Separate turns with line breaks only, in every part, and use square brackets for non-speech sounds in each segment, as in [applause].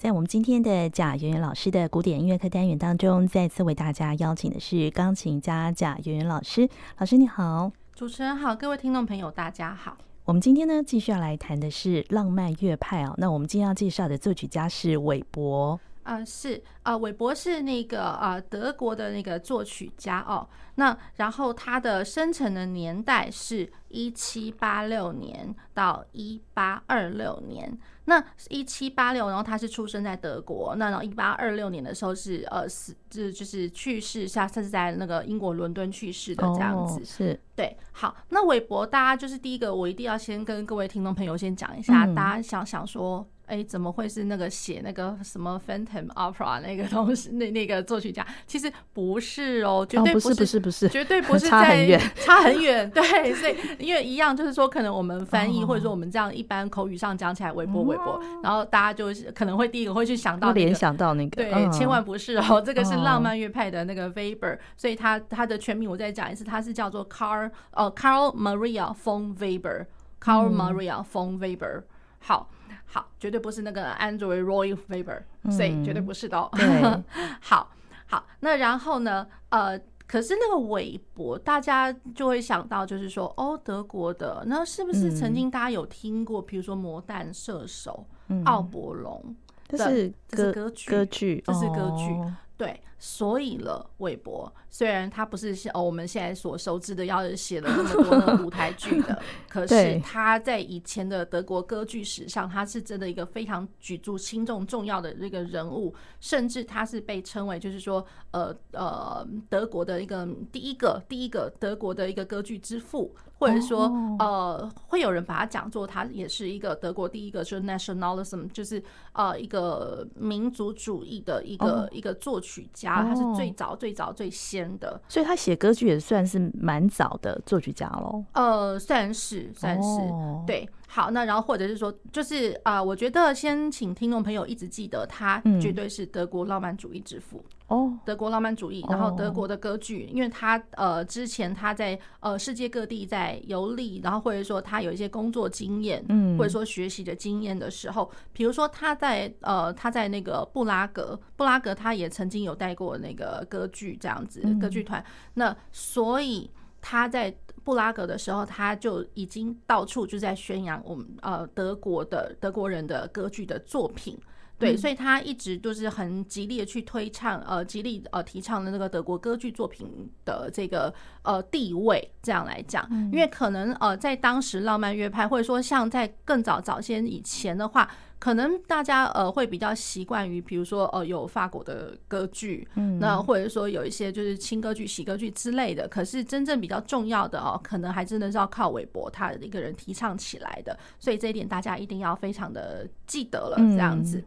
在我们今天的贾圆圆老师的古典音乐课单元当中，再次为大家邀请的是钢琴家贾圆圆老师。老师你好，
主持人好，各位听众朋友大家好。
我们今天呢，继续要来谈的是浪漫乐派哦。那我们今天要介绍的作曲家是韦伯。
啊、呃，是啊，韦伯是那个啊、呃、德国的那个作曲家哦。那然后他的生成的年代是一七八六年到一八二六年。那一七八六，然后他是出生在德国。那然后一八二六年的时候是呃死，就就是去世下，甚至在那个英国伦敦去世的这样子。
哦、是
对。好，那韦伯，大家就是第一个，我一定要先跟各位听众朋友先讲一下，嗯、大家想想说。哎，怎么会是那个写那个什么 Phantom Opera 那个东西？那那个作曲家其实不是哦，绝对不是，
哦、不是，不是，不是，
绝对不 [laughs] 是在，
差很远，
差很远。对，所以因为一样，就是说，可能我们翻译、哦、或者说我们这样一般口语上讲起来，韦伯韦伯，然后大家就是可能会第一个会去想到、那个、
联想到那个，
对，嗯、千万不是哦，这个是浪漫乐派的那个 Weber，、哦、所以他他的全名我再讲一次，他是叫做 Carl 呃 Carl Maria von Weber，Carl、嗯、Maria von Weber，好。好，绝对不是那个 Android Roy Weber，所以绝对不是的哦。
对，
好 [laughs] 好，那然后呢？呃，可是那个韦伯，大家就会想到，就是说，哦，德国的，那是不是曾经大家有听过？比如说《魔弹射手》嗯，奥伯龙，
这是歌
歌剧，
歌剧，
这是歌剧，哦、对。所以了，韦伯虽然他不是像哦我们现在所熟知的，要写了那么多的舞台剧的，[laughs] 可是他在以前的德国歌剧史上，他是真的一个非常举足轻重重要的这个人物，甚至他是被称为就是说呃呃德国的一个第一个第一个德国的一个歌剧之父，或者说呃会有人把他讲作他也是一个德国第一个就是 nationalism 就是呃一个民族主义的一个一个作曲家。啊，他是最早、最早、最先的，
哦、所以他写歌剧也算是蛮早的作曲家喽。
呃，算是，算是，哦、对。好，那然后或者是说，就是啊、呃，我觉得先请听众朋友一直记得，他绝对是德国浪漫主义之父
哦，
德国浪漫主义，然后德国的歌剧，因为他呃之前他在呃世界各地在游历，然后或者说他有一些工作经验，嗯，或者说学习的经验的时候，比如说他在呃他在那个布拉格，布拉格他也曾经有带过那个歌剧这样子歌剧团，那所以他在。布拉格的时候，他就已经到处就在宣扬我们呃德国的德国人的歌剧的作品，对，所以他一直都是很极力的去推倡呃极力呃提倡的那个德国歌剧作品的这个呃地位，这样来讲，因为可能呃在当时浪漫乐派或者说像在更早早些以前的话。可能大家呃会比较习惯于，比如说呃有法国的歌剧，嗯，那或者说有一些就是轻歌剧、喜歌剧之类的。可是真正比较重要的哦，可能还真的是要靠韦伯他的一个人提倡起来的。所以这一点大家一定要非常的记得了，这样子。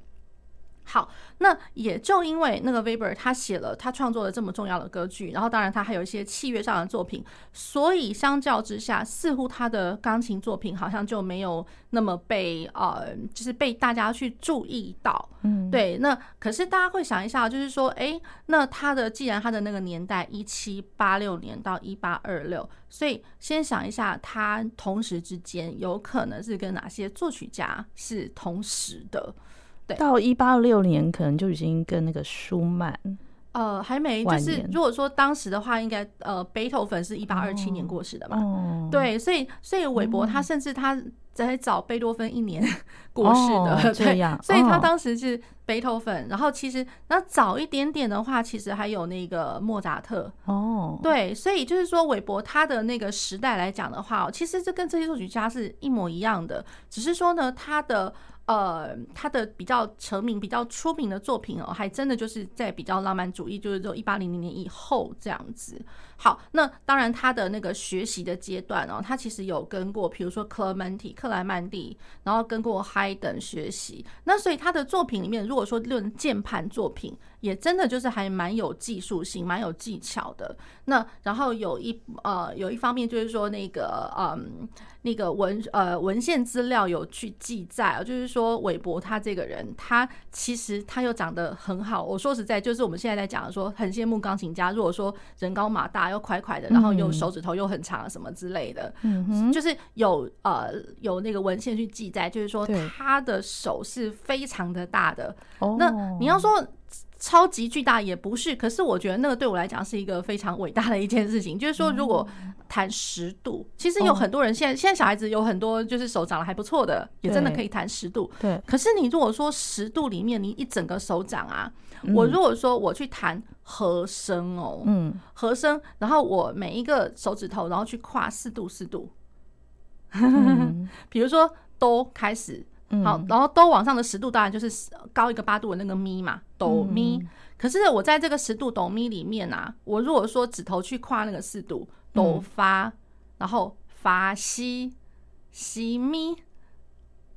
好，那也就因为那个 Weber 他写了他创作了这么重要的歌剧，然后当然他还有一些器乐上的作品，所以相较之下，似乎他的钢琴作品好像就没有那么被呃，就是被大家去注意到。嗯，对。那可是大家会想一下，就是说，哎，那他的既然他的那个年代一七八六年到一八二六，所以先想一下，他同时之间有可能是跟哪些作曲家是同时的？对，
到一八六年，可能就已经跟那个舒曼，
呃，还没，就是如果说当时的话，应该呃，贝多芬是一八二七年过世的嘛，哦、对，所以所以韦伯他甚至他在找贝多芬一年 [laughs] 过世的，
哦、对，
所以他当时是贝多芬，然后其实那早一点点的话，其实还有那个莫扎特，哦，对，所以就是说韦伯他的那个时代来讲的话，其实这跟这些作曲家是一模一样的，只是说呢，他的。呃，他的比较成名、比较出名的作品哦，还真的就是在比较浪漫主义，就是说一八零零年以后这样子。好，那当然他的那个学习的阶段哦，他其实有跟过，比如说克莱曼蒂、克莱曼蒂，然后跟过海登学习。那所以他的作品里面，如果说论键盘作品，也真的就是还蛮有技术性、蛮有技巧的。那然后有一呃有一方面就是说那个嗯那个文呃文献资料有去记载，就是说韦伯他这个人，他其实他又长得很好。我说实在，就是我们现在在讲的说，很羡慕钢琴家。如果说人高马大又快快的，然后又手指头又很长什么之类的，嗯，就是有呃有那个文献去记载，就是说他的手是非常的大的。那你要说。超级巨大也不是，可是我觉得那个对我来讲是一个非常伟大的一件事情。就是说，如果弹十度，其实有很多人现在现在小孩子有很多就是手长得还不错的，也真的可以弹十度。对。可是你如果说十度里面你一整个手掌啊，我如果说我去弹和声哦，嗯，和声，然后我每一个手指头然后去跨四度四度，[laughs] 比如说都开始。好，然后哆往上的十度当然就是高一个八度的那个咪嘛，哆咪。可是我在这个十度哆咪里面啊，我如果说指头去跨那个四度哆发，然后发西西咪，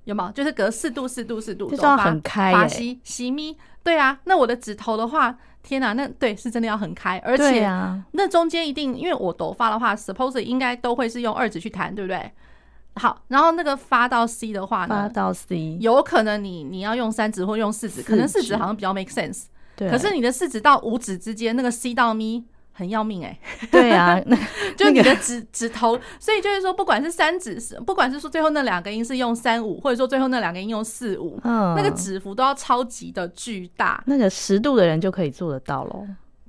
有没有？就是隔四度四度四度，
这要很开耶。
发西西咪，对啊。那我的指头的话，天哪，那对是真的要很开，而且那中间一定因为我哆发的话，suppose 应该都会是用二指去弹，对不对？好，然后那个发到 C 的话呢，
发到 C
有可能你你要用三指或用四指，可能四指好像比较 make sense。对，可是你的四指到五指之间那个 C 到咪很要命哎、欸。
对啊，[laughs] 那
就你的指指头，所以就是说，不管是三指，不管是说最后那两个音是用三五，或者说最后那两个音用四五，嗯，那个指幅都要超级的巨大。
那个十度的人就可以做得到喽。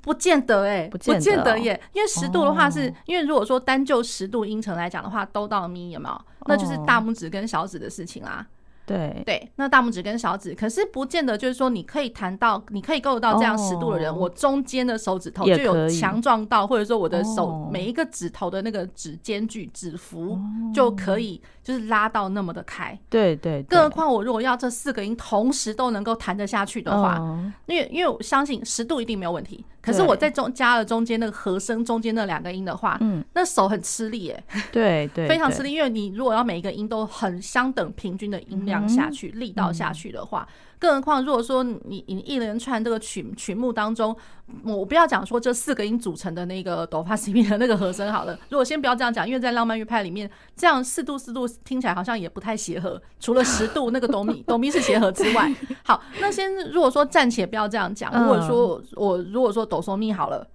不见得哎、欸，不见得耶，因为十度的话是，因为如果说单就十度音程来讲的话，都到咪有没有？那就是大拇指跟小指的事情啦。
对。
对，那大拇指跟小指，可是不见得就是说你可以弹到，你可以够得到这样十度的人，我中间的手指头就有强壮到，或者说我的手每一个指头的那个指间距、指幅就可以就是拉到那么的开。
对对，
更何况我如果要这四个音同时都能够弹得下去的话，因为因为我相信十度一定没有问题。可是我在中加了中间那个和声中间那两个音的话，嗯，那手很吃力耶，
对 [laughs] 对，
非常吃力，因为你如果要每一个音都很相等平均的音量下去，力道下去的话。更何况，如果说你你一连串这个曲曲目当中，我不要讲说这四个音组成的那个哆发西咪的那个和声好了。如果先不要这样讲，因为在浪漫乐派里面，这样四度四度听起来好像也不太协和。除了十度 [laughs] 那个哆咪哆咪是协和之外，好，那先如果说暂且不要这样讲，如果说我如果说哆嗦咪好了，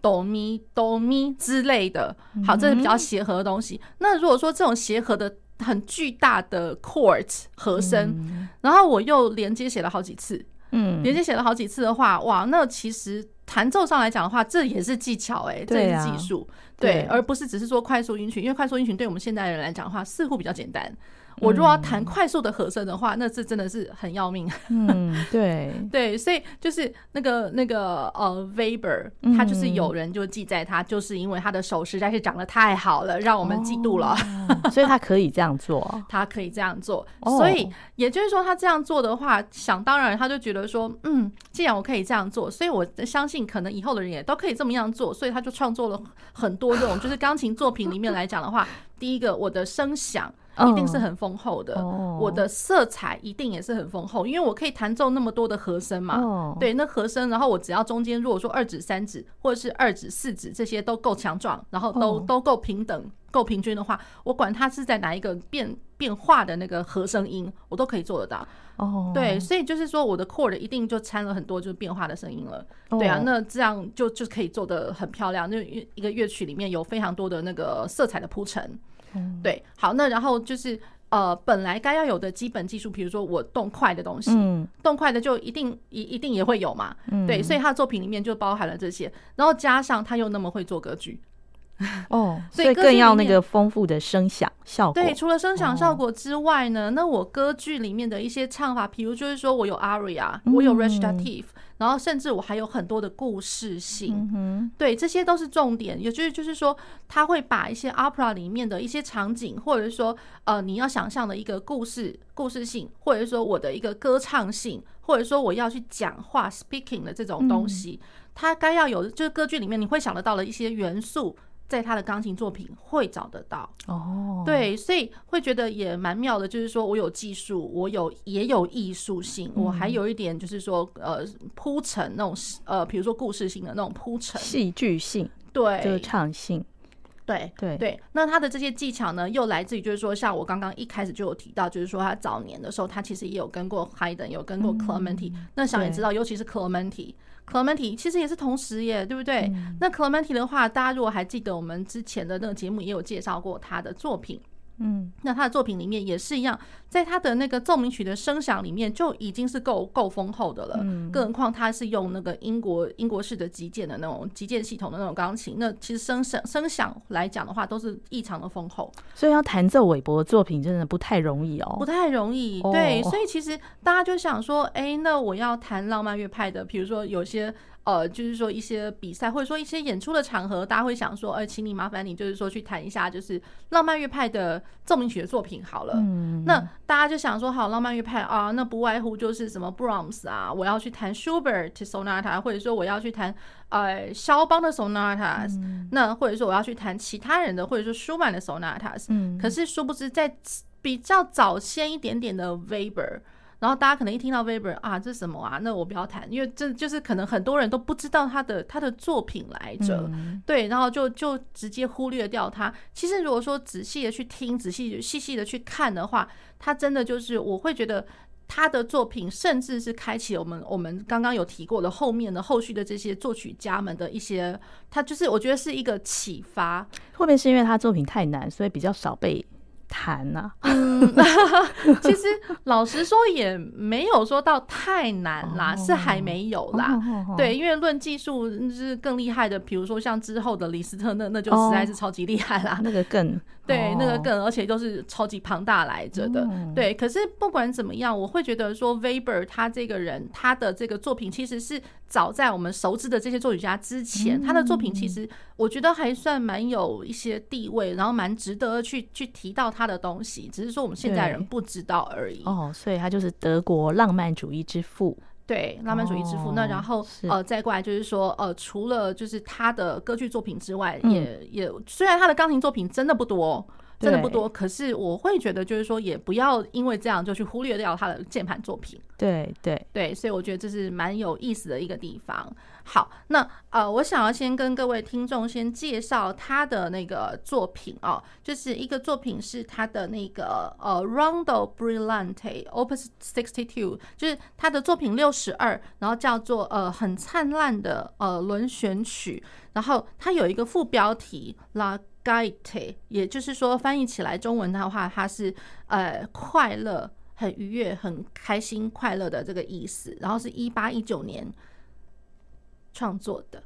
哆咪哆咪之类的，好，这是比较协和的东西。那如果说这种协和的。很巨大的 chords 和声，嗯，然后我又连接写了好几次，嗯，连接写了好几次的话，哇，那其实弹奏上来讲的话，这也是技巧哎，欸，这也是技术，对，对，而不是只是说快速音群，因为快速音群对我们现代人来讲的话，似乎比较简单。我如果要弹快速的和声的话，那这真的是很要命。[laughs]
嗯，对 [laughs]
对，所以就是那个那个呃，Weber，他就是有人就记载他，就是因为他的手实在是长得太好了，让我们嫉妒了，
所以他可以这样做，[laughs]
他可以这样做。所以也就是说，他这样做的话，想当然他就觉得说，嗯，既然我可以这样做，所以我相信可能以后的人也都可以这么样做，所以他就创作了很多这种就是钢琴作品里面来讲的话，第一个我的声响。一定是很丰厚的，oh. 我的色彩一定也是很丰厚，因为我可以弹奏那么多的和声嘛。Oh. 对，那和声，然后我只要中间如果说二指、三指，或者是二指、四指这些都够强壮，然后都、oh. 都够平等、够平均的话，我管它是在哪一个变变化的那个和声音，我都可以做得到。哦、oh.，对，所以就是说我的 chord 一定就掺了很多就是变化的声音了。Oh. 对啊，那这样就就可以做得很漂亮，就一个乐曲里面有非常多的那个色彩的铺陈。对，好，那然后就是呃，本来该要有的基本技术，比如说我动快的东西，嗯，动快的就一定一一定也会有嘛，嗯，对，所以他的作品里面就包含了这些，然后加上他又那么会做歌剧。[laughs]
哦，所以更要那个丰富的声响效果。
对，除了声响效果之外呢，那我歌剧里面的一些唱法，比如就是说我有 aria，我有 recitative，然后甚至我还有很多的故事性。对，这些都是重点。也就是就是说，他会把一些 opera 里面的一些场景，或者说呃你要想象的一个故事故事性，或者说我的一个歌唱性，或者说我要去讲话 speaking 的这种东西，它该要有的就是歌剧里面你会想得到的一些元素。在他的钢琴作品会找得到。
哦，
对，所以会觉得也蛮妙的，就是说我有技术，我有也有艺术性，我还有一点就是说呃铺陈那种呃，比如说故事性的那种铺陈，
戏剧性，
对，
歌唱性。
对
对。
对，那他的这些技巧呢，又来自于就是说，像我刚刚一开始就有提到，就是说他早年的时候，他其实也有跟过 Haydn，有跟过 Clementi、嗯。那想也知道，尤其是 Clementi，Clementi 其实也是同时耶，对不对？嗯、那 Clementi 的话，大家如果还记得我们之前的那个节目，也有介绍过他的作品。嗯，那他的作品里面也是一样，在他的那个奏鸣曲的声响里面就已经是够够丰厚的了。嗯，更何况他是用那个英国英国式的击键的那种击键系统的那种钢琴，那其实声声声响来讲的话，都是异常的丰厚。
所以要弹奏韦伯的作品真的不太容易哦，
不太容易。对，所以其实大家就想说，哎、欸，那我要弹浪漫乐派的，比如说有些。呃，就是说一些比赛或者说一些演出的场合，大家会想说，哎、呃，请你麻烦你，就是说去弹一下，就是浪漫乐派的奏鸣曲的作品好了。嗯，那大家就想说，好，浪漫乐派啊，那不外乎就是什么 Brahms 啊，我要去弹 Schubert Sonata，或者说我要去弹呃肖邦的 Sonatas，嗯、那或者说我要去弹其他人的，或者说舒曼的 Sonatas。嗯，可是殊不知在比较早先一点点的 Weber。然后大家可能一听到 Weber 啊，这是什么啊？那我不要谈，因为这就是可能很多人都不知道他的他的作品来着，嗯、对，然后就就直接忽略掉他。其实如果说仔细的去听，仔细细细的去看的话，他真的就是我会觉得他的作品，甚至是开启我们我们刚刚有提过的后面的后续的这些作曲家们的一些，他就是我觉得是一个启发。
后面是因为他作品太难，所以比较少被。弹呐，
嗯，[laughs] 其实老实说也没有说到太难啦，是还没有啦。对，因为论技术是更厉害的，比如说像之后的李斯特，那那就实在是超级厉害啦。
那个更
对，那个梗，而且都是超级庞大来着的。对，可是不管怎么样，我会觉得说 Weber 他这个人，他的这个作品其实是早在我们熟知的这些作曲家之前，他的作品其实我觉得还算蛮有一些地位，然后蛮值得去去提到。他的东西，只是说我们现在人不知道而已。
哦，所以他就是德国浪漫主义之父。
对，浪漫主义之父。哦、那然后呃，再过来就是说，呃，除了就是他的歌剧作品之外，嗯、也也虽然他的钢琴作品真的不多。真的不多，可是我会觉得，就是说，也不要因为这样就去忽略掉他的键盘作品。
对对
对，所以我觉得这是蛮有意思的一个地方。好，那呃，我想要先跟各位听众先介绍他的那个作品哦，就是一个作品是他的那个呃，Rondo Brillante Opus Sixty Two，就是他的作品六十二，然后叫做呃很灿烂的呃轮旋曲，然后它有一个副标题啦。Gaiety，也就是说翻译起来中文的话，它是呃快乐、很愉悦、很开心、快乐的这个意思。然后是一八一九年创作的。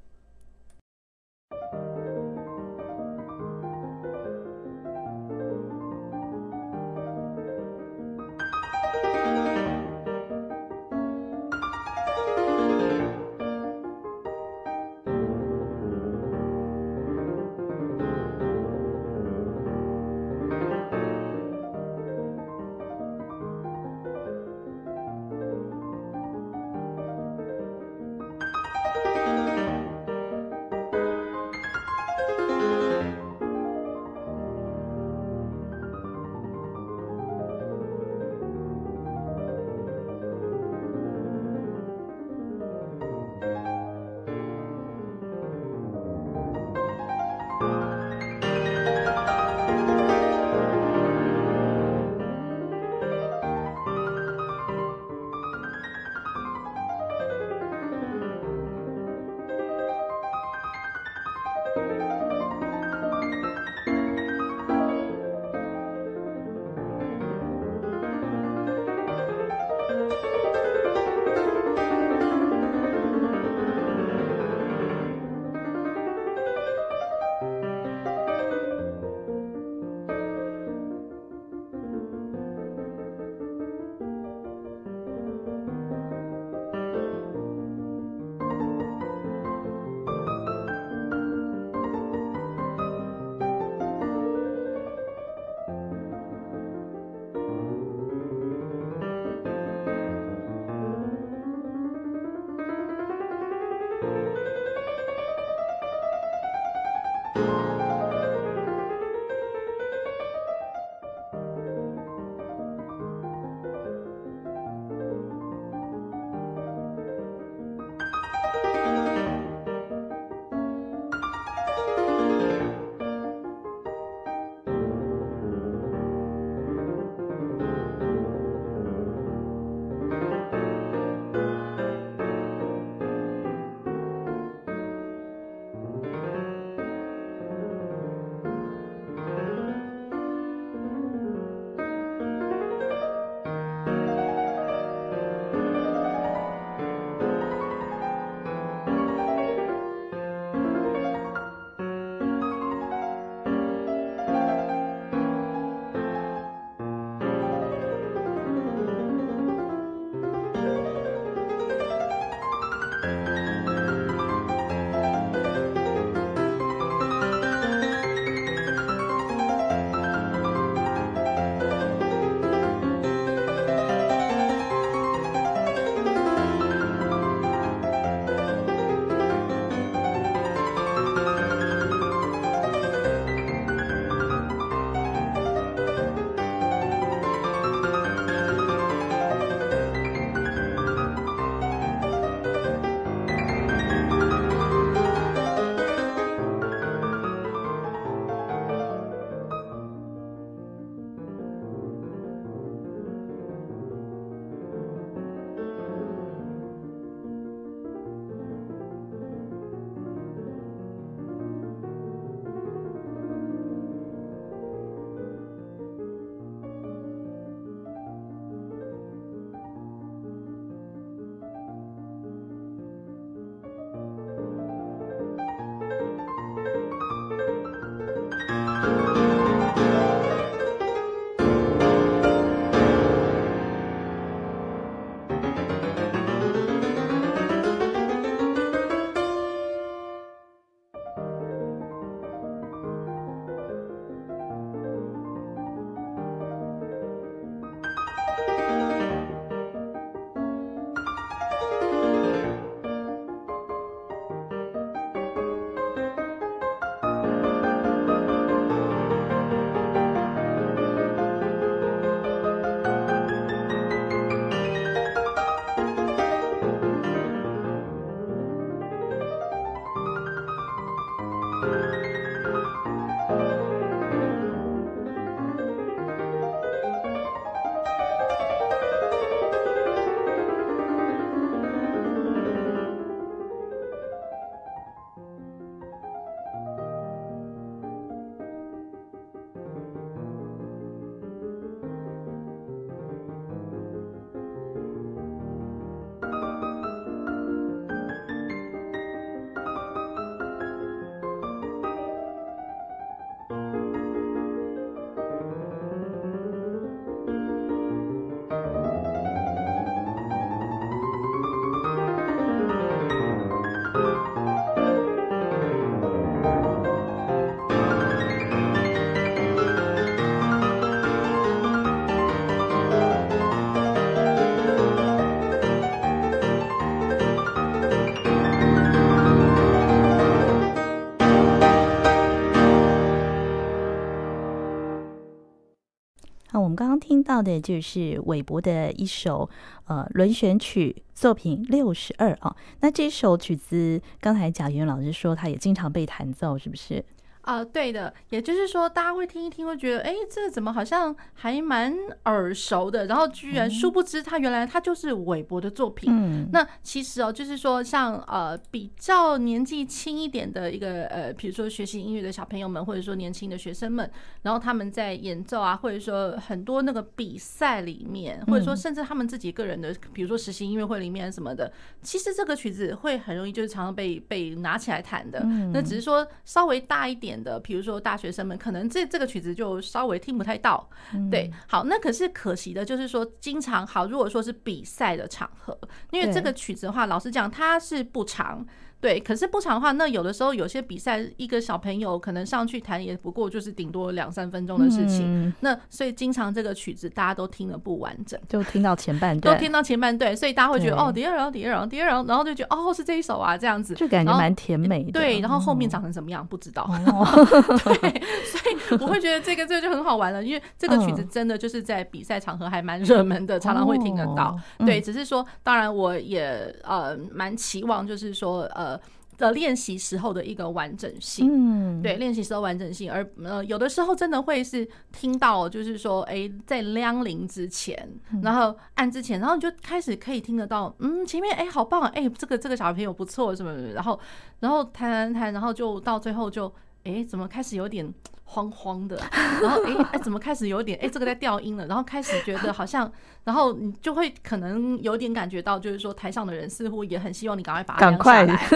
听到的就是韦伯的一首呃轮旋曲作品六十二啊。那这首曲子，刚才贾云老师说，他也经常被弹奏，是不是？
啊、呃，对的，也就是说，大家会听一听，会觉得，哎，这个怎么好像还蛮耳熟的？然后居然殊不知，他原来他就是韦伯的作品。嗯，那其实哦，就是说，像呃比较年纪轻一点的一个呃，比如说学习音乐的小朋友们，或者说年轻的学生们，然后他们在演奏啊，或者说很多那个比赛里面，或者说甚至他们自己个人的，比如说实习音乐会里面什么的，其实这个曲子会很容易就是常常被被拿起来弹的。那只是说稍微大一点。的，比如说大学生们可能这这个曲子就稍微听不太到，对，好，那可是可惜的就是说，经常好，如果说是比赛的场合，因为这个曲子的话，老实讲，它是不长。对，可是不长的话，那有的时候有些比赛，一个小朋友可能上去弹也不过就是顶多两三分钟的事情。嗯、那所以经常这个曲子大家都听得不完整，
就听到前半段，
都听到前半段，所以大家会觉得哦，第二首，第二首，第二首，然后就觉得哦是这一首啊，这样子，
就感觉蛮甜美的。
对，然后后面长成什么样、嗯、不知道。哦 [laughs] [laughs] 对，所以我会觉得这个这个就很好玩了，因为这个曲子真的就是在比赛场合还蛮热门的，常常会听得到。哦、对，只是说，当然我也呃蛮期望，就是说呃。的练习时候的一个完整性，嗯，对，练习时候完整性，而呃，有的时候真的会是听到，就是说，哎、欸，在亮铃之前，然后按之前，然后你就开始可以听得到，嗯，前面哎、欸，好棒，哎、欸，这个这个小朋友不错，什么什么，然后然后弹弹弹，然后就到最后就，哎、欸，怎么开始有点。慌慌的，[laughs] 然后哎哎、欸欸，怎么开始有点哎、欸，这个在掉音了，然后开始觉得好像，[laughs] 然后你就会可能有点感觉到，就是说台上的人似乎也很希望你赶快把它赶快来。[laughs]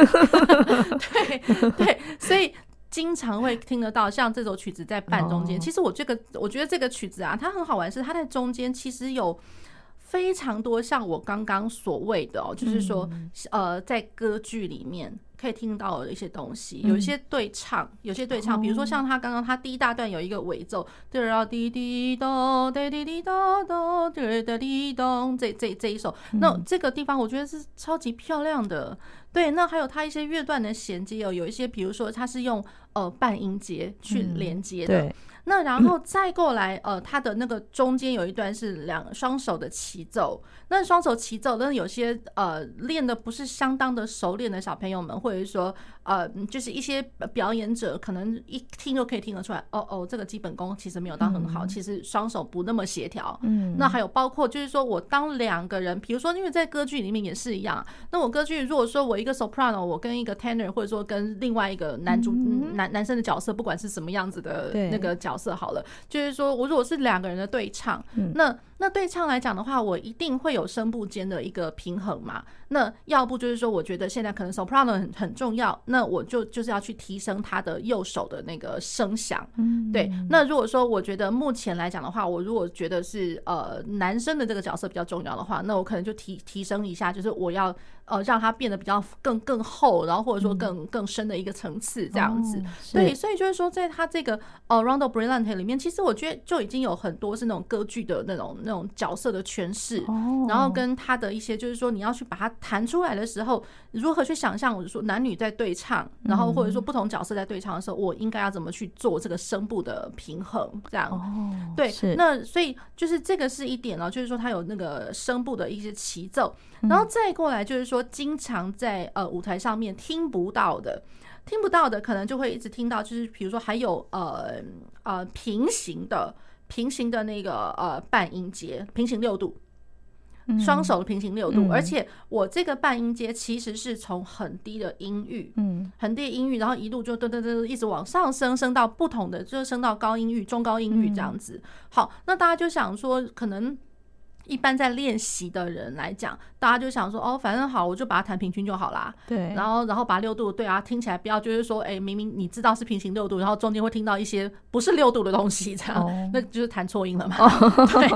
对对，所以经常会听得到像这首曲子在半中间。其实我这个我觉得这个曲子啊，它很好玩，是它在中间其实有非常多像我刚刚所谓的哦，就是说呃，在歌剧里面。可以听到的一些东西，有一些对唱，有些对唱，比如说像他刚刚他第一大段有一个尾奏，对啊滴滴咚，滴滴滴咚咚，滴滴滴咚，这这这一首，那这个地方我觉得是超级漂亮的。对，那还有他一些乐段的衔接哦，有一些比如说他是用呃半音节去连接的。那然后再过来，呃，他的那个中间有一段是两双手的齐奏。那双手齐奏，那有些呃练的不是相当的熟练的小朋友们，或者说呃，就是一些表演者，可能一听就可以听得出来，哦哦，这个基本功其实没有到很好，其实双手不那么协调。嗯。那还有包括就是说我当两个人，比如说因为在歌剧里面也是一样，那我歌剧如果说我一个 soprano，我跟一个 tenor，或者说跟另外一个男主男男生的角色，不管是什么样子的那个角。角色好了，就是说我如果是两个人的对唱，那那对唱来讲的话，我一定会有声部间的一个平衡嘛。那要不就是说，我觉得现在可能 soprano 很很重要，那我就就是要去提升他的右手的那个声响。对。那如果说我觉得目前来讲的话，我如果觉得是呃男生的这个角色比较重要的话，那我可能就提提升一下，就是我要。呃，让它变得比较更更厚，然后或者说更更深的一个层次这样子。对，所以就是说，在它这个呃《Rondo Brillante》里面，其实我觉得就已经有很多是那种歌剧的那种那种角色的诠释，然后跟他的一些就是说，你要去把它弹出来的时候，如何去想象，我就说男女在对唱，然后或者说不同角色在对唱的时候，我应该要怎么去做这个声部的平衡，这样。对，那所以就是这个是一点呢，就是说它有那个声部的一些齐奏。然后再过来就是说，经常在呃舞台上面听不到的，听不到的，可能就会一直听到，就是比如说还有呃呃平行的平行的那个呃半音阶，平行六度，双手的平行六度，而且我这个半音阶其实是从很低的音域，嗯，很低的音域，然后一路就噔噔噔一直往上升，升到不同的，就升到高音域、中高音域这样子。好，那大家就想说，可能。一般在练习的人来讲，大家就想说哦，反正好，我就把它弹平均就好啦。对，然后然后把六度对啊，听起来不要就是说，哎、欸，明明你知道是平行六度，然后中间会听到一些不是六度的东西，这样、哦、那就是弹错音了嘛。哦、[laughs] 对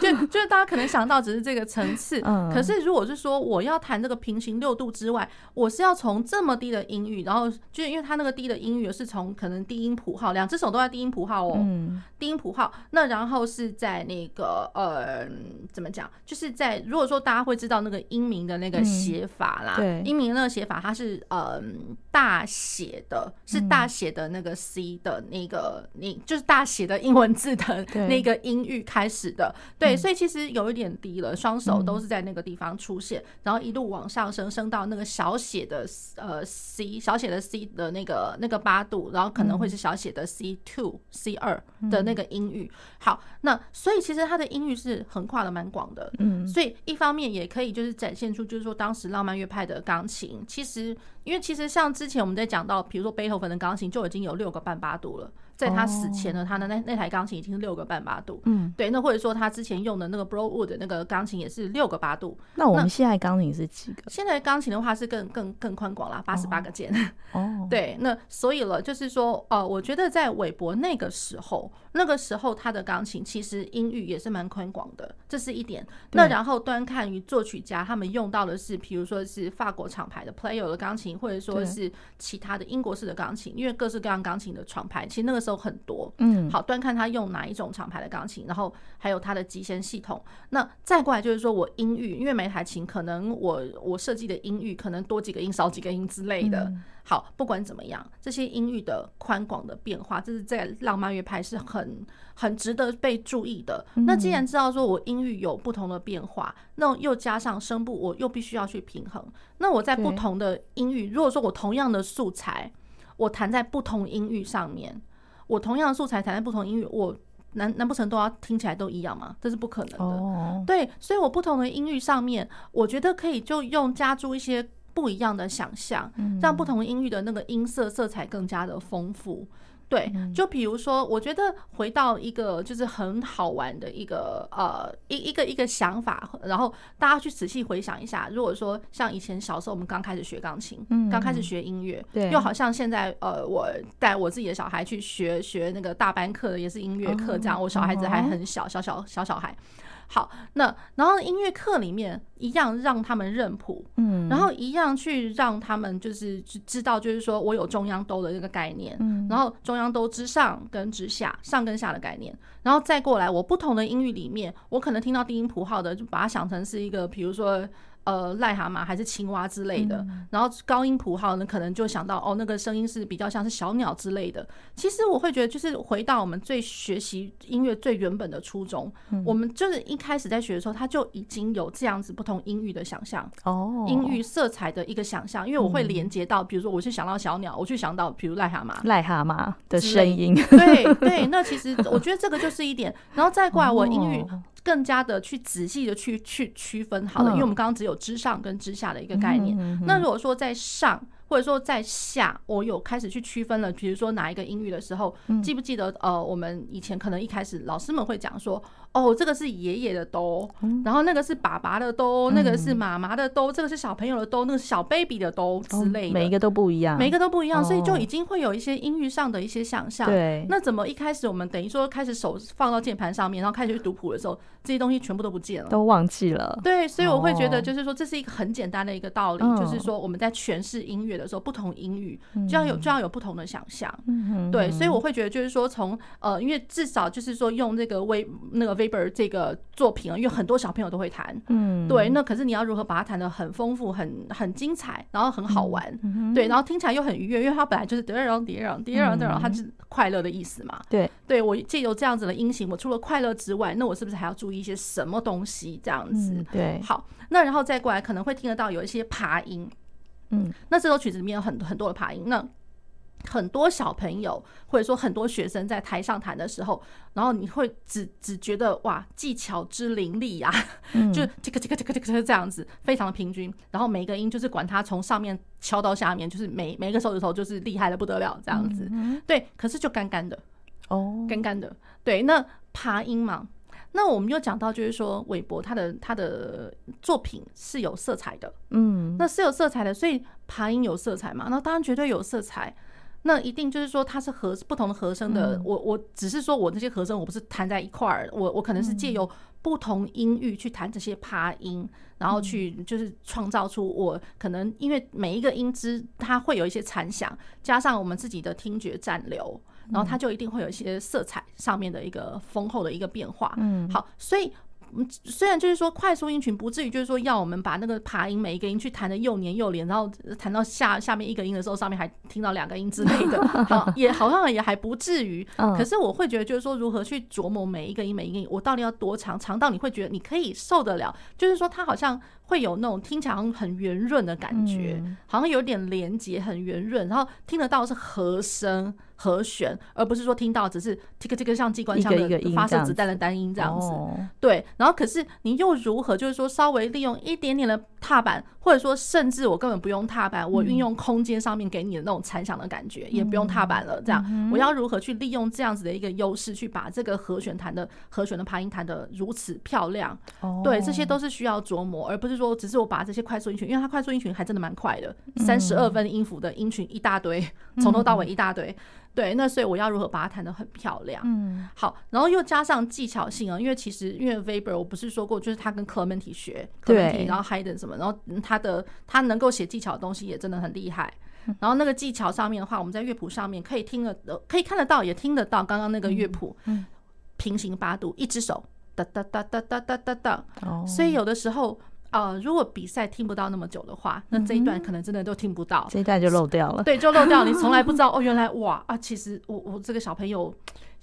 对，就就是大家可能想到只是这个层次，嗯、可是如果是说我要弹这个平行六度之外，我是要从这么低的音域，然后就是因为它那个低的音域是从可能低音谱号，两只手都在低音谱号哦，嗯、低音谱号，那然后是在那个呃。呃，怎么讲？就是在如果说大家会知道那个英名的那个写法啦，
嗯、对，
英名那个写法，它是呃大写的，是大写的那个 C 的那个，你、嗯、就是大写的英文字的那个音域开始的，对，对，所以其实有一点低了，双手都是在那个地方出现，嗯、然后一路往上升，升到那个小写的呃 C，小写的 C 的那个那个八度，然后可能会是小写的 C two、C 二的那个音域。好，那所以其实它的音域是横跨的蛮广的，嗯，所以一方面也可以就是展现出，就是说当时浪漫乐派的钢琴，其实因为其实像之前我们在讲到，比如说贝多芬的钢琴就已经有六个半八度了。在他死前呢，他的那那台钢琴已经是六个半八度。嗯，对，那或者说他之前用的那个 Broadwood 的那个钢琴也是六个八度。
那我们现在钢琴是几个？
现在钢琴的话是更更更宽广啦，八十八个键。[laughs]
哦，
对，那所以了，就是说，呃，我觉得在韦伯那个时候，那个时候他的钢琴其实音域也是蛮宽广的，这是一点。那然后端看于作曲家他们用到的是，比如说是法国厂牌的 Player 的钢琴，或者说是其他的英国式的钢琴，因为各式各样钢琴的厂牌，其实那个。时候很多，嗯，好，端看他用哪一种厂牌的钢琴，然后还有它的极弦系统。那再过来就是说我音域，因为每台琴可能我我设计的音域可能多几个音少几个音之类的。好，不管怎么样，这些音域的宽广的变化，这是在浪漫乐派是很很值得被注意的。那既然知道说我音域有不同的变化，那又加上声部，我又必须要去平衡。那我在不同的音域，如果说我同样的素材，我弹在不同音域上面。我同样的素材弹在不同音域，我难难不成都要听起来都一样吗？这是不可能的。Oh. 对，所以我不同的音域上面，我觉得可以就用加注一些不一样的想象，让不同音域的那个音色色彩更加的丰富。对，就比如说，我觉得回到一个就是很好玩的一个呃一一个一个想法，然后大家去仔细回想一下，如果说像以前小时候我们刚开始学钢琴，嗯，刚开始学音乐，对，又好像现在呃我带我自己的小孩去学学那个大班课的也是音乐课，这样我小孩子还很小，小小小小孩。好，那然后音乐课里面一样让他们认谱，嗯，然后一样去让他们就是知道，就是说我有中央兜的这个概念，嗯，然后中央兜之上跟之下，上跟下的概念，然后再过来我不同的音域里面，我可能听到低音谱号的，就把它想成是一个，比如说。呃，癞蛤蟆还是青蛙之类的，嗯、然后高音谱号呢，可能就想到哦，那个声音是比较像是小鸟之类的。其实我会觉得，就是回到我们最学习音乐最原本的初衷，嗯、我们就是一开始在学的时候，他就已经有这样子不同音域的想象哦，音域色彩的一个想象。因为我会连接到，比如说我去想到小鸟，我去想到比如癞蛤蟆，
癞蛤蟆的声音，
对对。那其实我觉得这个就是一点，然后再过来我音域。更加的去仔细的去去区分好了，因为我们刚刚只有之上跟之下的一个概念。那如果说在上或者说在下，我有开始去区分了，比如说哪一个音域的时候，记不记得呃，我们以前可能一开始老师们会讲说。哦，这个是爷爷的兜，然后那个是爸爸的兜，那个是妈妈的兜，这个是小朋友的兜，那个是小 baby 的兜之类的，
每一个都不一样，
每一个都不一样，所以就已经会有一些音域上的一些想象。对，那怎么一开始我们等于说开始手放到键盘上面，然后开始去读谱的时候，这些东西全部都不见了，
都忘记了。
对，所以我会觉得就是说这是一个很简单的一个道理，就是说我们在诠释音乐的时候，不同音域就要有就要有不同的想象。对，所以我会觉得就是说从呃，因为至少就是说用这个微那个 Weber 这个。作品啊，因为很多小朋友都会弹，嗯，对，那可是你要如何把它弹得很丰富、很很精彩，然后很好玩，对，然后听起来又很愉悦，因为它本来就是叠让叠让叠让叠让，它是快乐的意思嘛，对，对我借由这样子的音型，我除了快乐之外，那我是不是还要注意一些什么东西？这样子，对，好，那然后再过来可能会听得到有一些爬音，嗯，那这首曲子里面有很很多的爬音，那。很多小朋友或者说很多学生在台上弹的时候，然后你会只只觉得哇，技巧之凌厉呀，[laughs] 就这个这个这个这个这样子，非常的平均。然后每一个音就是管它从上面敲到下面，就是每每一个手指头就是厉害的不得了这样子。对，可是就干干的哦，干干的。对，那爬音嘛，那我们又讲到就是说，韦伯他的他的作品是有色彩的，嗯，那是有色彩的，所以爬音有色彩嘛，那当然绝对有色彩。那一定就是说它是和不同的和声的，我我只是说我这些和声我不是弹在一块儿，我我可能是借由不同音域去弹这些爬音，然后去就是创造出我可能因为每一个音支它会有一些残响，加上我们自己的听觉暂留，然后它就一定会有一些色彩上面的一个丰厚的一个变化。嗯，好，所以虽然就是说快速音群不至于就是说要我们把那个爬音每一个音去弹的又黏又连，然后弹到下下面一个音的时候，上面还听到两个音之类的，好也好像也还不至于。[laughs] 可是我会觉得就是说如何去琢磨每一个音每一个音，我到底要多长，长到你会觉得你可以受得了，就是说它好像。会有那种听起来很圆润的感觉，嗯、好像有点连接，很圆润，然后听得到是和声和弦，而不是说听到只是这个这个像机关枪的发射子弹的单音这样子。对，然后可是你又如何，就是说稍微利用一点点的踏板，或者说甚至我根本不用踏板，我运用空间上面给你的那种残响的感觉，也不用踏板了。这样，我要如何去利用这样子的一个优势，去把这个和弦弹的和弦的爬音弹的如此漂亮？对，这些都是需要琢磨，而不是。说只是我把这些快速音群，因为它快速音群还真的蛮快的，三十二分音符的音群一大堆，从头到尾一大堆。对，那所以我要如何把它弹得很漂亮？嗯，好，然后又加上技巧性啊，因为其实因为 Weber 我不是说过，就是他跟 Clementi 学，对，然后 Haydn 什么，然后他的他能够写技巧的东西也真的很厉害。然后那个技巧上面的话，我们在乐谱上面可以听得，可以看得到，也听得到刚刚那个乐谱，平行八度，一只手哒哒哒哒哒哒哒哒，所以有的时候。呃，如果比赛听不到那么久的话，那这一段可能真的都听不到，
这一段就漏掉了。
对，就漏掉，你从来不知道哦，原来哇啊，其实我我这个小朋友。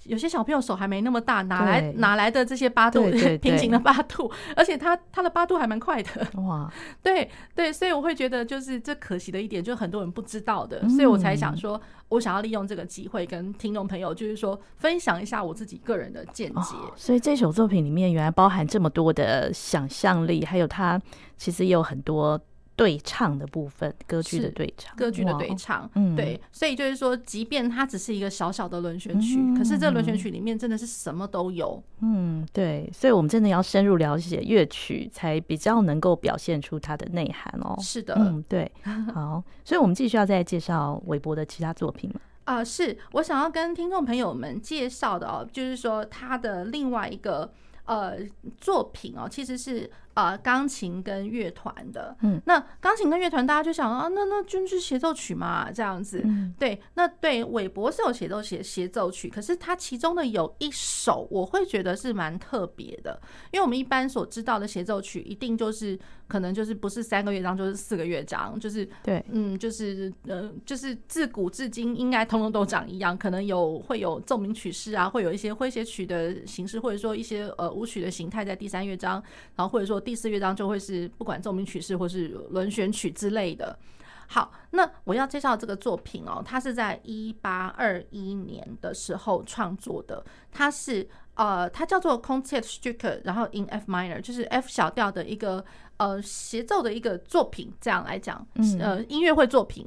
有些小朋友手还没那么大，哪来哪来的这些八度 [laughs] 平行的八度？而且他他的八度还蛮快的哇！[laughs] 对对，所以我会觉得就是这可惜的一点，就是很多人不知道的，所以我才想说，我想要利用这个机会跟听众朋友，就是说分享一下我自己个人的见解。
所以这首作品里面原来包含这么多的想象力，还有它其实也有很多。对唱的部分，歌剧的对唱，
歌剧的对唱，嗯，对，所以就是说，即便它只是一个小小的轮旋曲，嗯、可是这轮旋曲里面真的是什么都有，
嗯，对，所以我们真的要深入了解乐曲，才比较能够表现出它的内涵哦。
是的，
嗯，对，[laughs] 好，所以我们继续要再介绍韦伯的其他作品吗？
啊、呃，是我想要跟听众朋友们介绍的哦，就是说他的另外一个呃作品哦，其实是。呃，钢琴跟乐团的，嗯，那钢琴跟乐团，大家就想啊，那那就是协奏曲嘛，这样子，嗯，对，那对，韦伯是有协奏协协奏曲，可是它其中的有一首，我会觉得是蛮特别的，因为我们一般所知道的协奏曲，一定就是可能就是不是三个乐章，就是四个乐章，就是对，嗯，就是呃，就是自古至今应该通通都长一样，可能有会有奏鸣曲式啊，会有一些诙谐曲的形式，或者说一些呃舞曲的形态在第三乐章，然后或者说。第四乐章就会是不管奏鸣曲式或是轮旋曲之类的。好，那我要介绍这个作品哦，它是在一八二一年的时候创作的。它是呃，它叫做 Concertstücke，然后 in F minor，就是 F 小调的一个呃协奏的一个作品。这样来讲，呃，音乐会作品。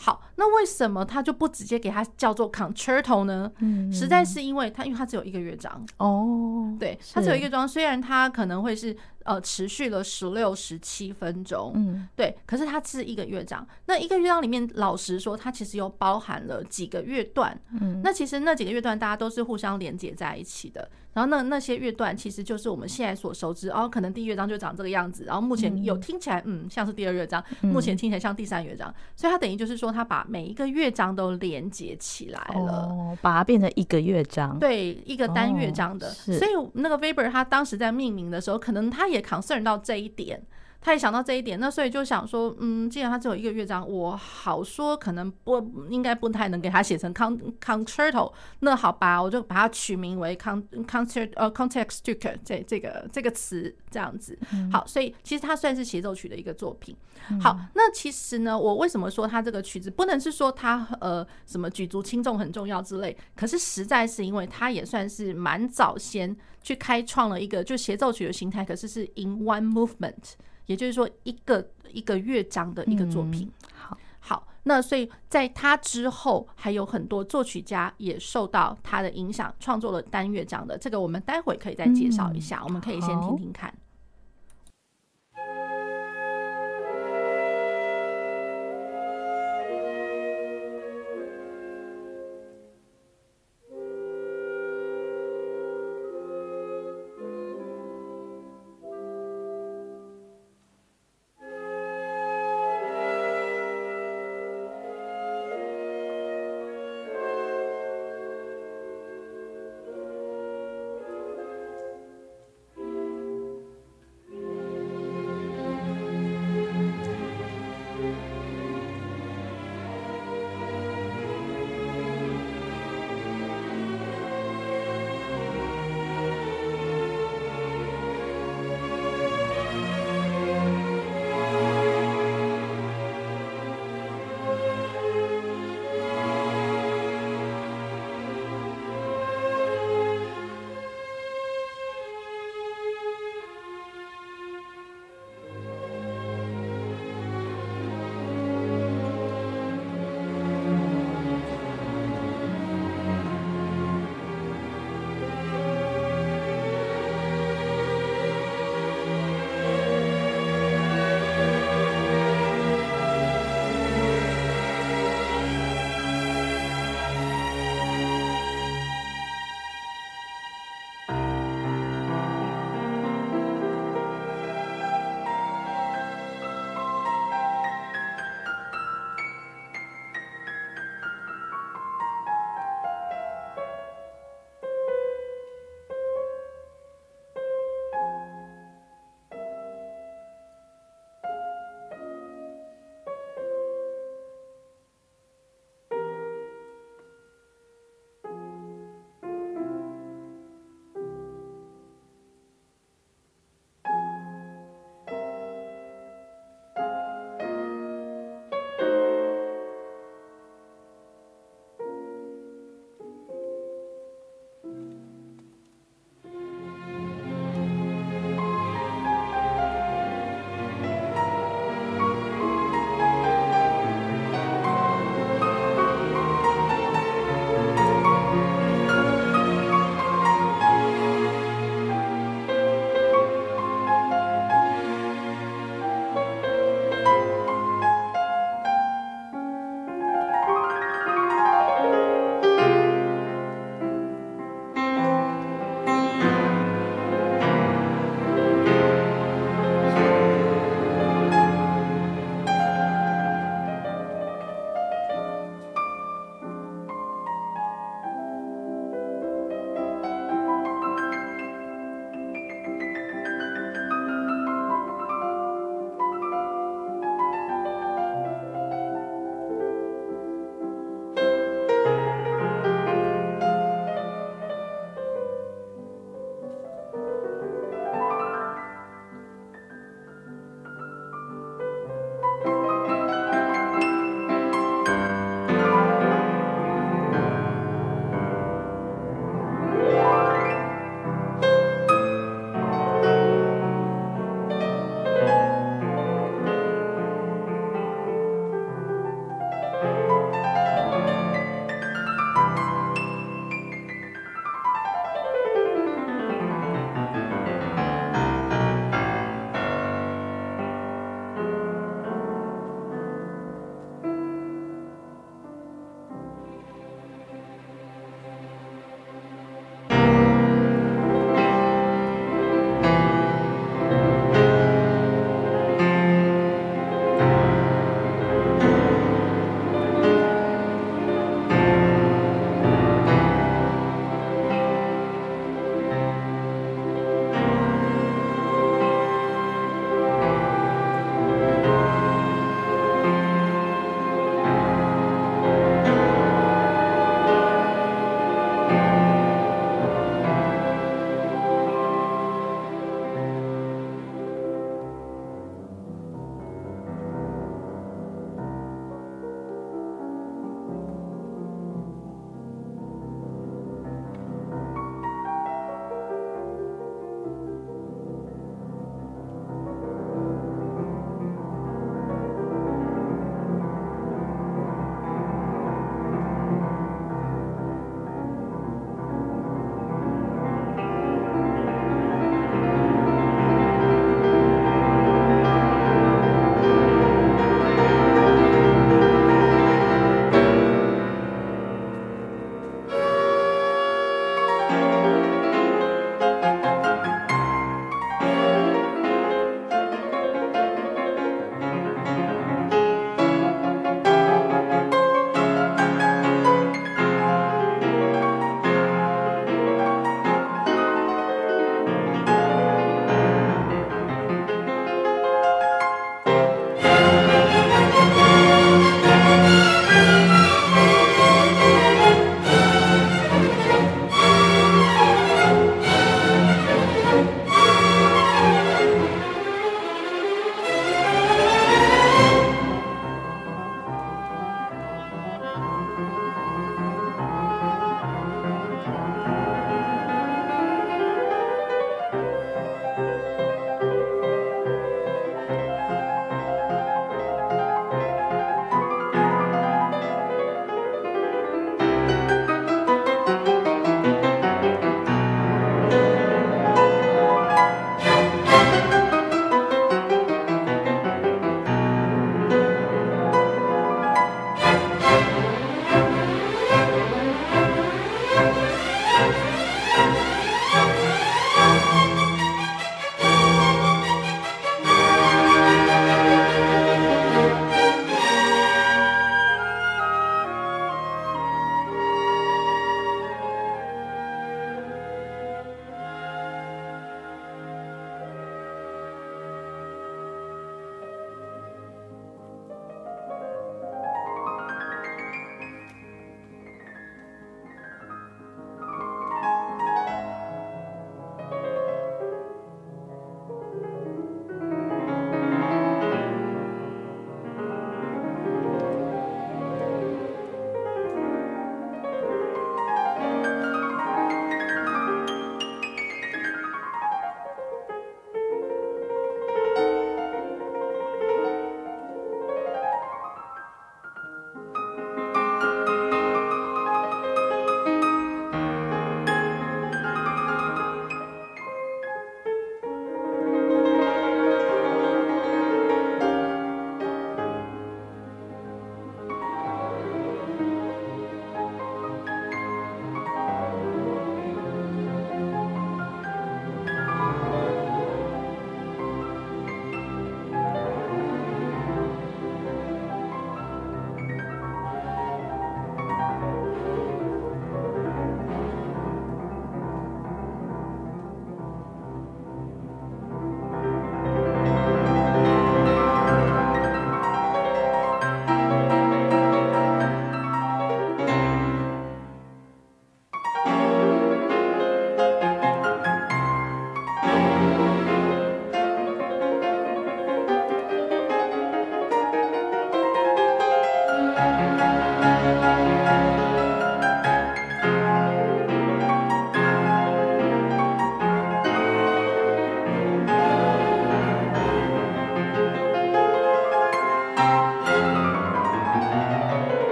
好，那为什么他就不直接给它叫做 concerto 呢？嗯，实在是因为它，因为它只有一个乐章哦。对，它只有一个乐章，虽然它可能会是呃持续了十六、十七分钟，嗯，对，可是它是一个乐章。那一个乐章里面，老实说，它其实又包含了几个乐段。嗯，那其实那几个乐段大家都是互相连接在一起的。然后那那些乐段其实就是我们现在所熟知哦，可能第一乐章就长这个样子，然后目前有听起来嗯像是第二乐章，目前听起来像第三乐章，所以它等于就是说它把每一个乐章都连接起来了，哦，
把它变成一个乐章，
对，一个单乐章的。所以那个 Weber 他当时在命名的时候，可能他也也 concern 到这一点。他也想到这一点，那所以就想说，嗯，既然他只有一个乐章，我好说可能不应该不太能给他写成 con concerto，那好吧，我就把它取名为 con concert 呃 Concertstücke 这这个这个词这样子。好，所以其实它算是协奏曲的一个作品。好，那其实呢，我为什么说它这个曲子不能是说它呃什么举足轻重很重要之类？可是实在是因为它也算是蛮早先去开创了一个就协奏曲的形态，可是是 in one movement。也就是说，一个一个乐章的一个作品。嗯、好，好，那所以在他之后，还有很多作曲家也受到他的影响，创作了单乐章的。这个我们待会可以再介绍一下，嗯、我们可以先听听看。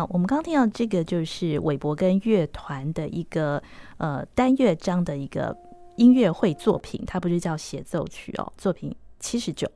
好，我们刚刚听到这个就是韦伯跟乐团的一个呃单乐章的一个音乐会作品，它不是叫协奏曲哦，作品七十九，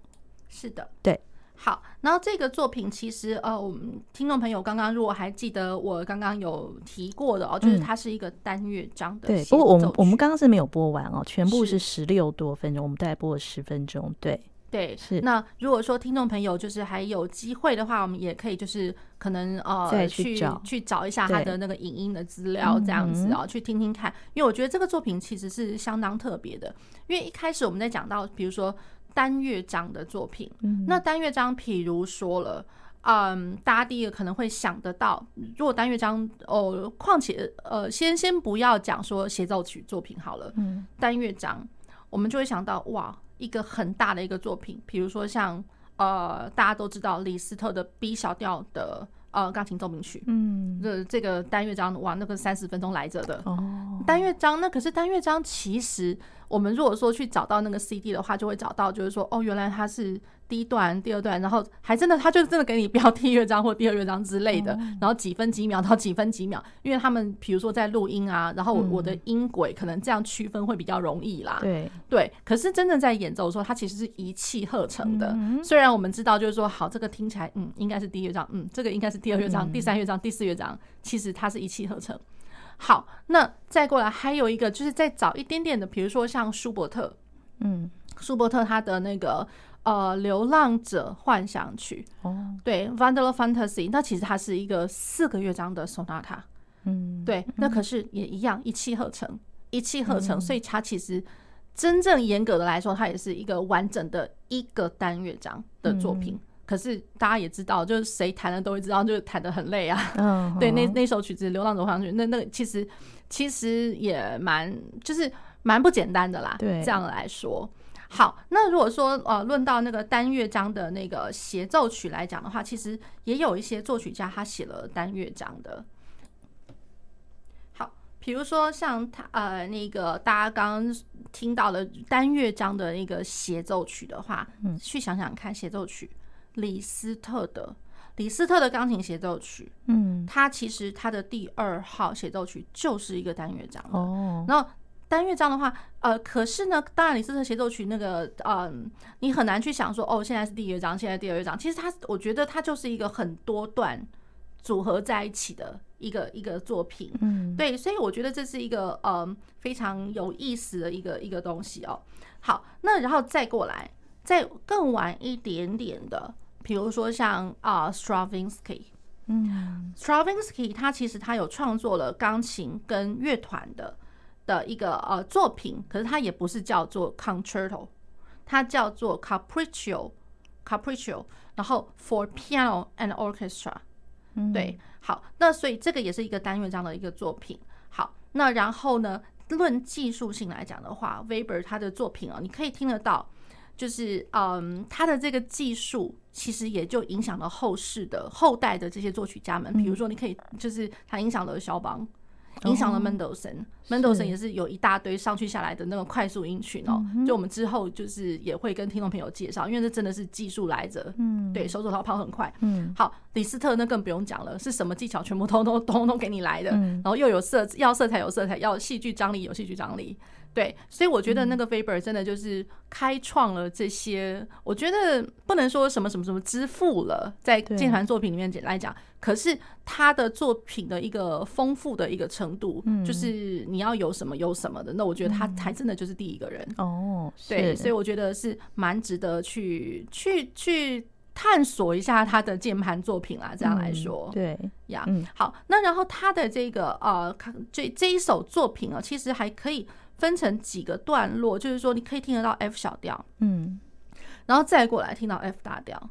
是的，
对。
好，然后这个作品其实呃，我们听众朋友刚刚如果还记得我刚刚有提过的哦，就是它是一个单乐章的、嗯。对，不过
我们我们刚刚是没有播完哦，全部是十六多分钟，我们大概播了十分钟。对
对，
是。
那如果说听众朋友就是还有机会的话，我们也可以就是可能呃
再去找
去找一下他的那个影音的资料，这样子啊、嗯，去听听看。因为我觉得这个作品其实是相当特别的，因为一开始我们在讲到比如说。单乐章的作品，那单乐章，譬如说了，嗯，大家第一个可能会想得到，如果单乐章哦，况且呃，先先不要讲说协奏曲作品好了，嗯，单乐章，我们就会想到哇，一个很大的一个作品，比如说像呃，大家都知道李斯特的 B 小调的呃钢琴奏鸣曲，嗯，这这个单乐章哇，那个三十分钟来着的。哦，单乐章，那可是单乐章其实。我们如果说去找到那个 CD 的话，就会找到，就是说，哦，原来它是第一段、第二段，然后还真的，他就真的给你标第一乐章或第二乐章之类的，然后几分几秒到几分几秒，因为他们比如说在录音啊，然后我的音轨可能这样区分会比较容易啦。对。对，可是真正在演奏的时候，它其实是一气呵成的。虽然我们知道，就是说，好，这个听起来，嗯，应该是第一乐章，嗯，这个应该是第二乐章、第三乐章、第四乐章，其实它是一气呵成。好，那再过来还有一个，就是再早一点点的，比如说像舒伯特，嗯，舒伯特他的那个呃《流浪者幻想曲》哦，对，《Wanderer Fantasy》，那其实它是一个四个乐章的 sonata，嗯，对，那可是也一样一气呵成，一气呵成，所以它其实真正严格的来说，它也是一个完整的一个单乐章的作品。可是大家也知道，就是谁弹的都会知道，就是弹的很累啊。嗯，对，那那首曲子《流浪者幻想曲》，那那个其实其实也蛮就是蛮不简单的啦。对，这样来说，好，那如果说呃，论到那个单乐章的那个协奏曲来讲的话，其实也有一些作曲家他写了单乐章的。好，比如说像他呃那个大家刚刚听到了单乐章的那个协奏曲的话，嗯，去想想看协奏曲。李斯特的李斯特的钢琴协奏曲，嗯，他其实他的第二号协奏曲就是一个单乐章哦。然后单乐章的话，呃，可是呢，当然李斯特协奏曲那个，嗯，你很难去想说，哦，现在是第一乐章，现在第二乐章。其实它，我觉得它就是一个很多段组合在一起的一个一个作品。嗯，对，所以我觉得这是一个嗯非常有意思的一个一个东西哦。好，那然后再过来，再更晚一点点的。比如说像啊，Stravinsky，嗯，Stravinsky 他其实他有创作了钢琴跟乐团的的一个呃作品，可是它也不是叫做 Concerto，它叫做 Capriccio，Capriccio，然后 For Piano and Orchestra，嗯，对，好，那所以这个也是一个单乐章的一个作品。好，那然后呢，论技术性来讲的话，Weber 他的作品啊，你可以听得到。就是嗯，他的这个技术其实也就影响了后世的后代的这些作曲家们。比如说，你可以就是他影响了肖邦，影响了门德尔森。门德尔森也是有一大堆上去下来的那个快速音群哦。就我们之后就是也会跟听众朋友介绍，因为这真的是技术来着。嗯，对手指头跑很快。嗯，好，李斯特那更不用讲了，是什么技巧全部通通通通给你来的。然后又有色，要色彩有色彩，要戏剧张力有戏剧张力。对，所以我觉得那个 Faber 真的就是开创了这些，嗯、我觉得不能说什么什么什么之父了，在键盘作品里面来讲，可是他的作品的一个丰富的一个程度，嗯，就是你要有什么有什么的，那我觉得他才真的就是第一个人。哦。对，所以我觉得是蛮值得去去去探索一下他的键盘作品啊，这样来说，嗯、对。呀，嗯，好，那然后他的这个呃，这这一首作品啊，其实还可以。分成几个段落，就是说你可以听得到 F 小调，嗯，然后再过来听到 F 大调，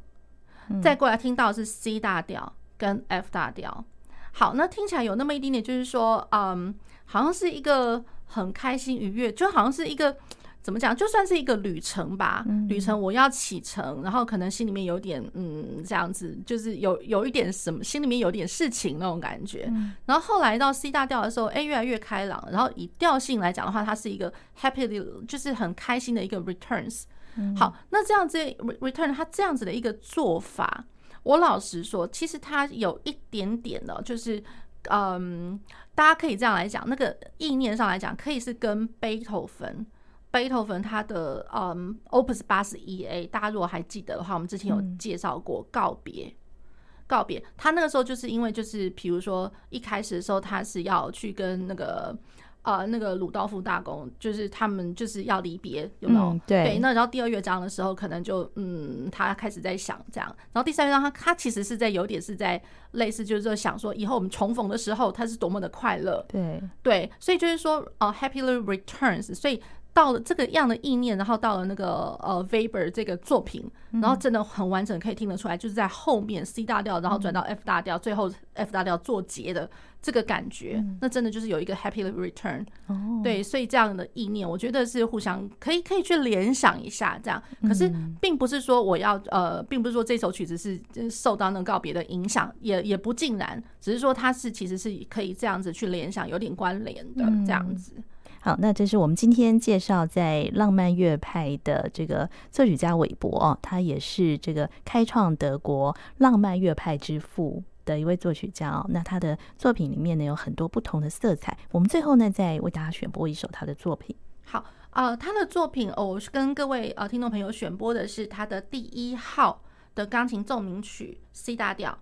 嗯，再过来听到是 C 大调跟 F 大调。好，那听起来有那么一点点，就是说，嗯，好像是一个很开心愉悦，就好像是一个。怎么讲？就算是一个旅程吧，旅程我要启程，然后可能心里面有点嗯这样子，就是有有一点什么，心里面有点事情那种感觉。然后后来到 C 大调的时候，哎，越来越开朗。然后以调性来讲的话，它是一个 happy，就是很开心的一个 returns。好，那这样子 return 它这样子的一个做法，我老实说，其实它有一点点的，就是嗯，大家可以这样来讲，那个意念上来讲，可以是跟贝多芬。贝多芬他的嗯，Opus 八十一 A，大家如果还记得的话，我们之前有介绍过告别，嗯、告别。他那个时候就是因为就是，比如说一开始的时候，他是要去跟那个呃那个鲁道夫大公，就是他们就是要离别，有没有？嗯、对，对。那然后第二乐章的时候，可能就嗯，他开始在想这样。然后第三乐章，他他其实是在有点是在类似，就是说想说以后我们重逢的时候，他是多么的快乐。
对
对，所以就是说呃，Happily Returns，所以。到了这个样的意念，然后到了那个呃 Weber 这个作品，然后真的很完整，可以听得出来，就是在后面 C 大调，然后转到 F 大调，最后 F 大调做结的这个感觉，那真的就是有一个 Happy Return。对，所以这样的意念，我觉得是互相可以可以去联想一下这样。可是并不是说我要呃，并不是说这首曲子是受到那个告别的影响，也也不尽然，只是说它是其实是可以这样子去联想，有点关联的这样子。
好，那这是我们今天介绍在浪漫乐派的这个作曲家韦伯哦，他也是这个开创德国浪漫乐派之父的一位作曲家哦。那他的作品里面呢，有很多不同的色彩。我们最后呢，再为大家选播一首他的作品。
好，呃，他的作品哦，我是跟各位呃听众朋友选播的是他的第一号的钢琴奏鸣曲 C 大调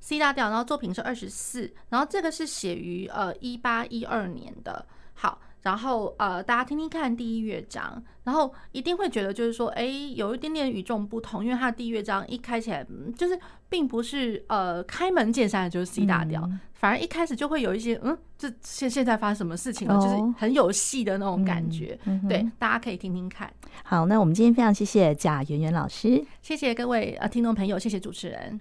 ，C 大调，然后作品是二十四，然后这个是写于呃一八一二年的。好。然后呃，大家听听看第一乐章，然后一定会觉得就是说，哎，有一点点与众不同，因为它的第一乐章一开起来，就是并不是呃开门见山的就是 C 大调，嗯、反而一开始就会有一些嗯，这现现在发生什么事情了，哦、就是很有戏的那种感觉。嗯嗯、对，大家可以听听看。
好，那我们今天非常谢谢贾圆圆老师，
谢谢各位呃听众朋友，谢谢主持人。